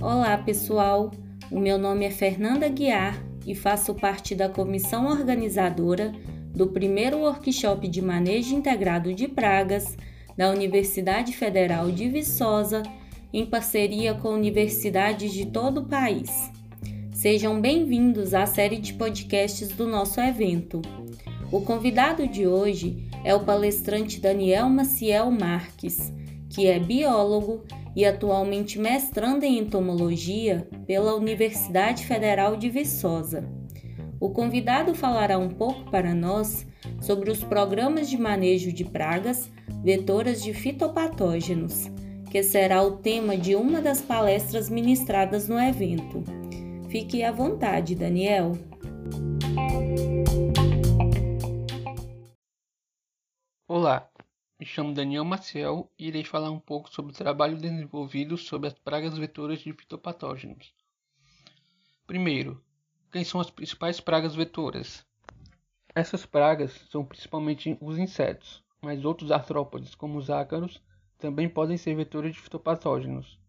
Olá, pessoal. O meu nome é Fernanda Guiar e faço parte da comissão organizadora do primeiro workshop de manejo integrado de pragas da Universidade Federal de Viçosa, em parceria com universidades de todo o país. Sejam bem-vindos à série de podcasts do nosso evento. O convidado de hoje é o palestrante Daniel Maciel Marques, que é biólogo e atualmente mestrando em entomologia pela Universidade Federal de Viçosa. O convidado falará um pouco para nós sobre os programas de manejo de pragas vetoras de fitopatógenos, que será o tema de uma das palestras ministradas no evento. Fique à vontade, Daniel. Olá, me chamo Daniel Maciel e irei falar um pouco sobre o trabalho desenvolvido sobre as pragas vetoras de fitopatógenos. Primeiro, quem são as principais pragas vetoras? Essas pragas são principalmente os insetos, mas outros artrópodes, como os ácaros, também podem ser vetores de fitopatógenos.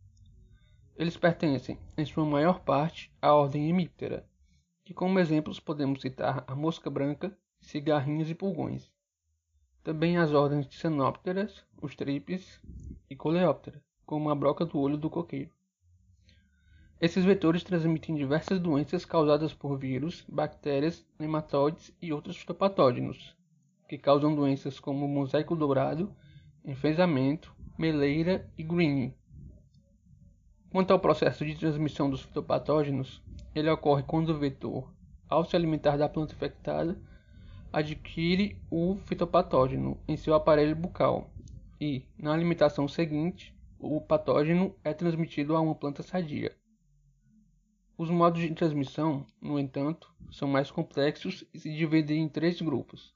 Eles pertencem, em sua maior parte, à ordem Hemiptera, que como exemplos podemos citar a mosca branca, cigarrinhos e pulgões. Também as ordens de Cenópteras, os tripes e Coleóptera, como a broca do olho do coqueiro. Esses vetores transmitem diversas doenças causadas por vírus, bactérias, nematóides e outros fitopatógenos, que causam doenças como mosaico dourado, enfesamento, meleira e greening. Quanto ao processo de transmissão dos fitopatógenos, ele ocorre quando o vetor, ao se alimentar da planta infectada, adquire o fitopatógeno em seu aparelho bucal e, na alimentação seguinte, o patógeno é transmitido a uma planta sadia. Os modos de transmissão, no entanto, são mais complexos e se dividem em três grupos: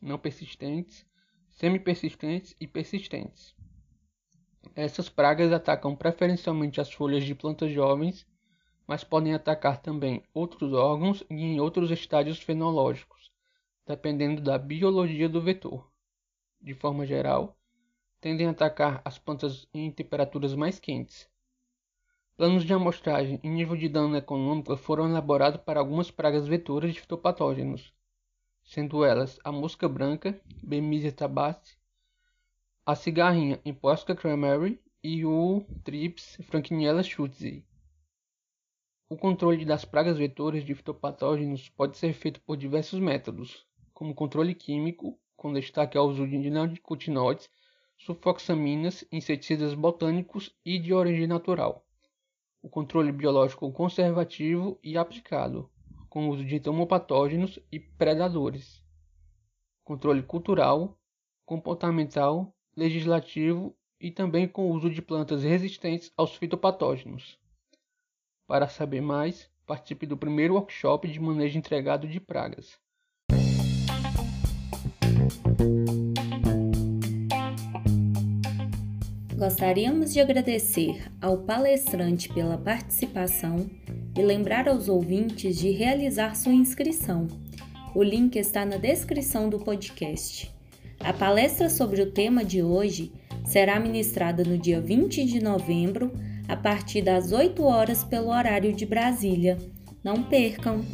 não persistentes, semi-persistentes e persistentes. Essas pragas atacam preferencialmente as folhas de plantas jovens, mas podem atacar também outros órgãos e em outros estádios fenológicos, dependendo da biologia do vetor. De forma geral, tendem a atacar as plantas em temperaturas mais quentes, Planos de amostragem e nível de dano econômico foram elaborados para algumas pragas vetoras de fitopatógenos, sendo elas a mosca branca, Bemisia tabaci, a cigarrinha Imposca cranberry e o Trips Frankiniella schutzi. O controle das pragas vetoras de fitopatógenos pode ser feito por diversos métodos, como controle químico, com destaque ao uso de neonicotinoides, sulfoxaminas, inseticidas botânicos e de origem natural o controle biológico conservativo e aplicado, com uso de entomopatógenos e predadores, controle cultural, comportamental, legislativo e também com o uso de plantas resistentes aos fitopatógenos. Para saber mais, participe do primeiro workshop de manejo entregado de pragas. Gostaríamos de agradecer ao palestrante pela participação e lembrar aos ouvintes de realizar sua inscrição. O link está na descrição do podcast. A palestra sobre o tema de hoje será ministrada no dia 20 de novembro, a partir das 8 horas pelo horário de Brasília. Não percam!